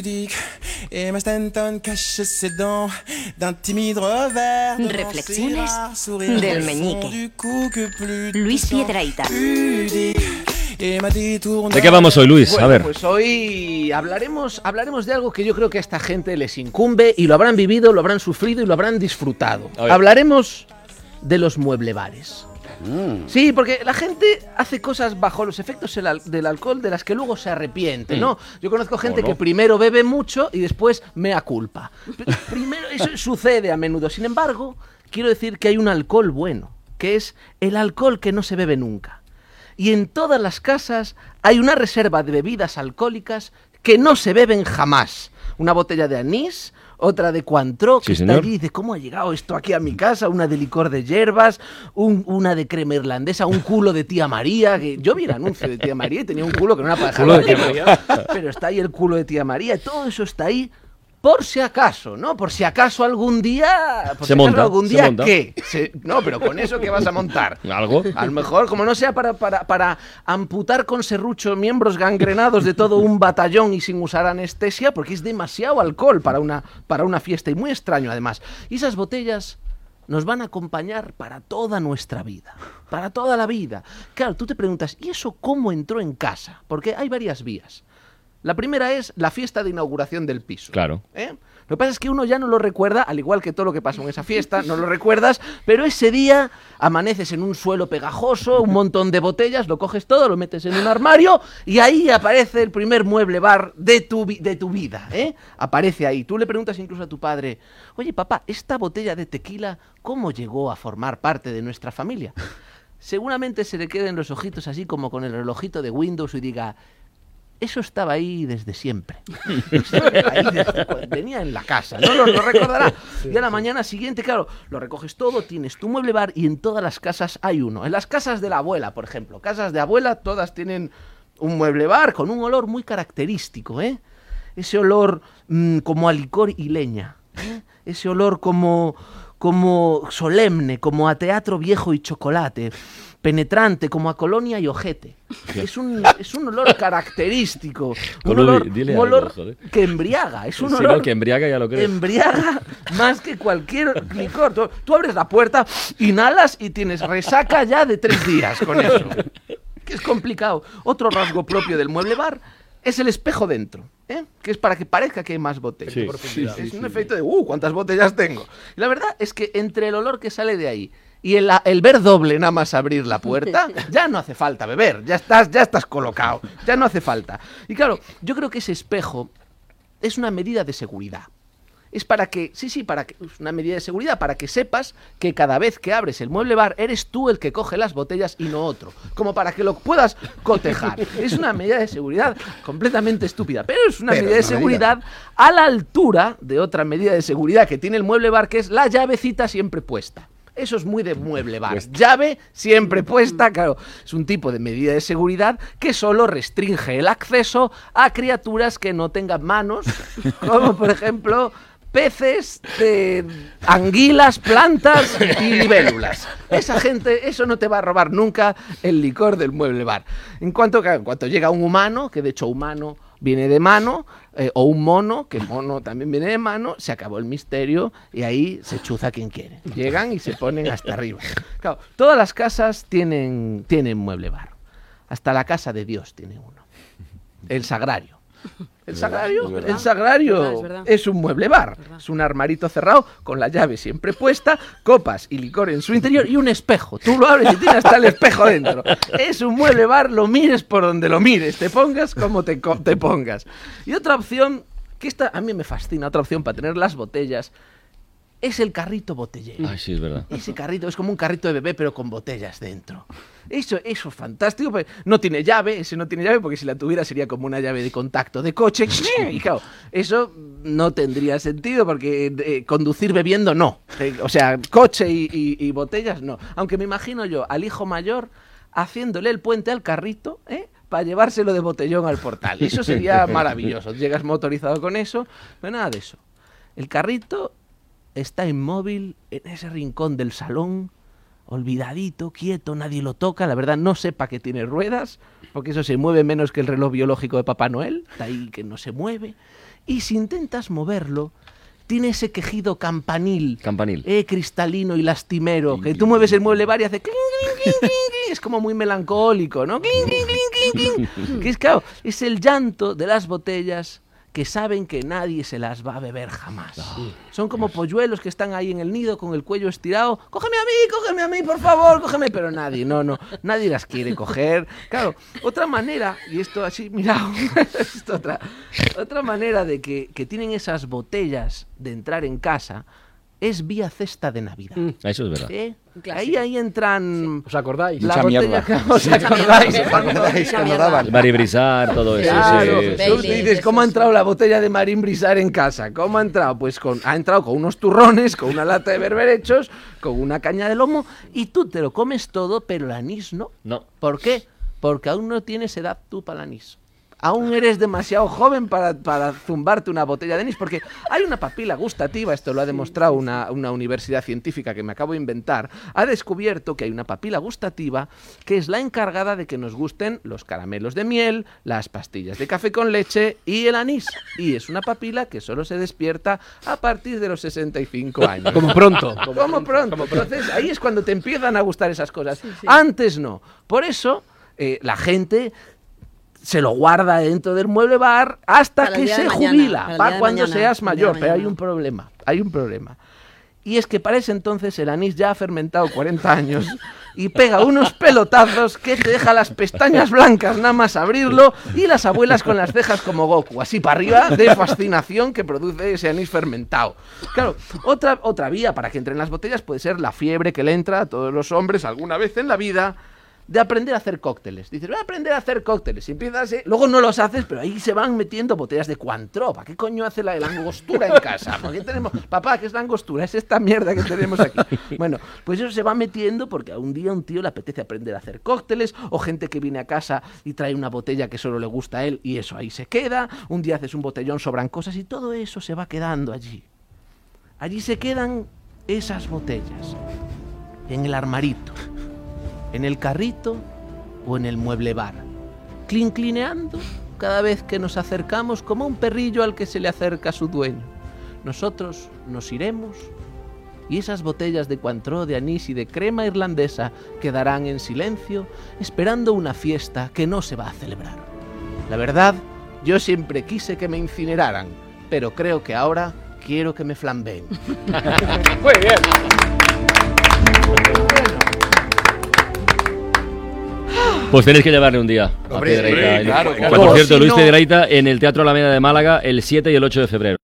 pudique. Et ma Stanton cache ses dents d'un timide revers. Reflexiones del meñique. Luis détourne. ¿De qué vamos hoy, Luis? Bueno, a ver. pues hoy hablaremos, hablaremos de algo que yo creo que a esta gente les incumbe y lo habrán vivido, lo habrán sufrido y lo habrán disfrutado. Hablaremos de los mueblebares. Mm. Sí, porque la gente hace cosas bajo los efectos del al- del alcohol de las que luego se arrepiente, ¿no? Yo conozco gente que primero bebe mucho y después mea culpa. Primero, eso sucede a menudo. Sin embargo, quiero decir que hay un alcohol bueno, que es el alcohol que no se bebe nunca. Y en todas las casas hay una reserva de bebidas alcohólicas que no se beben jamás. Una botella de anís, otra de Cointreau, que Sí, está allí y dice, ¿cómo ha llegado esto aquí a mi casa? Una de licor de hierbas, un- una de crema irlandesa, un culo de tía María. Que yo vi el anuncio de tía María y tenía un culo que no era para. Pero está ahí el culo de tía María y todo eso está ahí por si acaso, ¿no? Por si acaso algún día... Por Se si acaso monta, algún se día, monta. ¿qué? Se- no, pero con eso, ¿qué vas a montar? ¿Algo? A lo mejor, como no sea para, para, para amputar con serrucho miembros gangrenados de todo un batallón y sin usar anestesia, porque es demasiado alcohol para una, para una fiesta y muy extraño además. Y esas botellas nos van a acompañar para toda nuestra vida, para toda la vida. Claro, tú te preguntas, ¿y eso cómo entró en casa? Porque hay varias vías. La primera es la fiesta de inauguración del piso. Claro. ¿Eh? Lo que pasa es que uno ya no lo recuerda, al igual que todo lo que pasó en esa fiesta, no lo recuerdas, pero ese día amaneces en un suelo pegajoso, un montón de botellas, lo coges todo, lo metes en un armario y ahí aparece el primer mueble bar de tu, de tu vida. ¿eh? Aparece ahí. Tú le preguntas incluso a tu padre, oye papá, ¿esta botella de tequila cómo llegó a formar parte de nuestra familia? Seguramente se le queden los ojitos así como con el relojito de Windows y diga, eso estaba ahí desde siempre. Ahí desde en la casa, no lo, lo recordará. Y a la mañana siguiente, claro, lo recoges todo, tienes tu mueble bar y en todas las casas hay uno. En las casas de la abuela, por ejemplo, casas de abuela, todas tienen un mueble bar con un olor muy característico, ¿eh? Ese olor mm, como a licor y leña. ¿eh? Ese olor como, como solemne, como a teatro viejo y chocolate. Penetrante, como a colonia y ojete. Es un, es un olor característico. Un olor, un joder. que embriaga. Es un Sí, olor no, que embriaga ya lo creo. embriaga más que cualquier licor. Tú, tú abres la puerta, inhalas y tienes resaca ya de tres días con eso. Que es complicado. Otro rasgo propio del mueble bar es el espejo dentro, ¿eh? que es para que parezca que hay más botellas. Sí, Sí, sí, es un efecto de, uh, ¿cuántas botellas tengo? Y la verdad es que entre el olor que sale de ahí y el, el ver doble nada más abrir la puerta, ya no hace falta beber, ya estás, ya estás colocado, ya no hace falta. Y claro, yo creo que ese espejo es una medida de seguridad. Es para que, sí, sí, para que, es una medida de seguridad, para que sepas que cada vez que abres el mueble bar eres tú el que coge las botellas y no otro. Como para que lo puedas cotejar. Es una medida de seguridad completamente estúpida, pero es una Pero medida de seguridad a la altura de otra medida de seguridad que tiene el mueble bar, que es la llavecita siempre puesta. Eso es muy de mueble bar. Llave siempre puesta, claro. Es un tipo de medida de seguridad que solo restringe el acceso a criaturas que no tengan manos, como por ejemplo peces, de anguilas, plantas y libélulas. Esa gente, eso no te va a robar nunca el licor del mueble bar. En cuanto, en cuanto llega un humano, que de hecho humano viene de mano, eh, o un mono, que mono también viene de mano, se acabó el misterio y ahí se chuza quien quiere. Llegan y se ponen hasta arriba. Claro, todas las casas tienen, tienen mueble bar. Hasta la casa de Dios tiene uno. El sagrario. El sagrario, verdad. el sagrario Es verdad, es verdad. es un mueble bar. Es un armarito cerrado con la llave siempre puesta, copas y licor en su interior y un espejo. Tú lo abres y tiene hasta el espejo dentro. Es un mueble bar, lo mires por donde lo mires, te pongas como te, te pongas. Y otra opción, que esta a mí me fascina, otra opción para tener las botellas, es el carrito botellero. Ay, sí, es verdad. Ese carrito es como un carrito de bebé, pero con botellas dentro. Eso, eso es fantástico. pero No tiene llave, ese no tiene llave, porque si la tuviera sería como una llave de contacto de coche. Y claro, eso no tendría sentido, porque eh, conducir bebiendo no. Eh, o sea, coche y, y- y botellas no. Aunque me imagino yo al hijo mayor haciéndole el puente al carrito, ¿eh? Para llevárselo de botellón al portal. Eso sería maravilloso. Llegas motorizado con eso, pero nada de eso. El carrito está inmóvil en ese rincón del salón, olvidadito, quieto, nadie lo toca, la verdad no sepa que tiene ruedas, porque eso se mueve menos que el reloj biológico de Papá Noel, está ahí que no se mueve. Y si intentas moverlo, tiene ese quejido campanil. Campanil. Eh, cristalino y lastimero. Que tú mueves el mueble bar y hace. Es como muy melancólico, ¿no? Que es, claro, es el llanto de las botellas que saben que nadie se las va a beber jamás. Son como polluelos que están ahí en el nido con el cuello estirado. Cógeme a mí, cógeme a mí, por favor, cógeme. Pero nadie, no, no, nadie las quiere coger. Claro, otra manera, y esto así, mira, esto otra, otra manera de que, que tienen esas botellas de entrar en casa es vía cesta de Navidad. Eso es verdad. ¿Eh? Ahí, ahí entran... ¿Os acordáis? La Mucha botella mierda. que os acordáis. cuando- ¿Recordáis cuando mierda. daban? Maribrizar, todo eso. Claro, sí, sí. tú dices, ¿cómo ha entrado la botella de Marín Brisar en casa? ¿Cómo ha entrado? Pues con, ha entrado con unos turrones, con una lata de berberechos, con una caña de lomo, y tú te lo comes todo, pero el anís no. No. ¿Por qué? Porque aún no tienes edad tú para el anís. Aún eres demasiado joven para, para zumbarte una botella de anís, porque hay una papila gustativa, esto lo ha demostrado una, una universidad científica que me acabo de inventar, ha descubierto que hay una papila gustativa que es la encargada de que nos gusten los caramelos de miel, las pastillas de café con leche y el anís. Y es una papila que solo se despierta a partir de los 65 años. Como pronto. Como pronto. Entonces ahí es cuando te empiezan a gustar esas cosas. Antes no. Por eso eh, la gente se lo guarda dentro del mueble bar hasta Para que se mañana, jubila, para cuando mañana, seas mayor. Pero hay un problema, hay un problema. Y es que para ese entonces el anís ya ha fermentado 40 años y pega unos pelotazos que te deja las pestañas blancas nada más abrirlo y las abuelas con las cejas como Goku, así para arriba de fascinación que produce ese anís fermentado. Claro, otra, otra vía para que entren las botellas puede ser la fiebre que le entra a todos los hombres alguna vez en la vida de aprender a hacer cócteles. Dices, voy a aprender a hacer cócteles. Y empiezas, eh, luego no los haces, pero ahí se van metiendo botellas de. ¿Para qué coño hace la, la angostura en casa? ¿Por qué tenemos, papá, qué es la angostura? Es esta mierda que tenemos aquí. Bueno, pues eso se va metiendo porque a un día a un tío le apetece aprender a hacer cócteles, o gente que viene a casa y trae una botella que solo le gusta a él y eso ahí se queda. Un día haces un botellón, sobran cosas y todo eso se va quedando allí. Allí se quedan esas botellas, en el armarito en el carrito o en el mueble bar, clinclineando cada vez que nos acercamos como un perrillo al que se le acerca su dueño. Nosotros nos iremos y esas botellas de Cointreau, de anís y de crema irlandesa quedarán en silencio esperando una fiesta que no se va a celebrar. La verdad, yo siempre quise que me incineraran, pero creo que ahora quiero que me flambeen. Muy bien. Pues tenéis que llevarle un día a Hombre, Piedrahita. hombre, claro, claro. Por cierto, si Luis Piedrahita en el Teatro Alameda de Málaga el 7 y el 8 de febrero.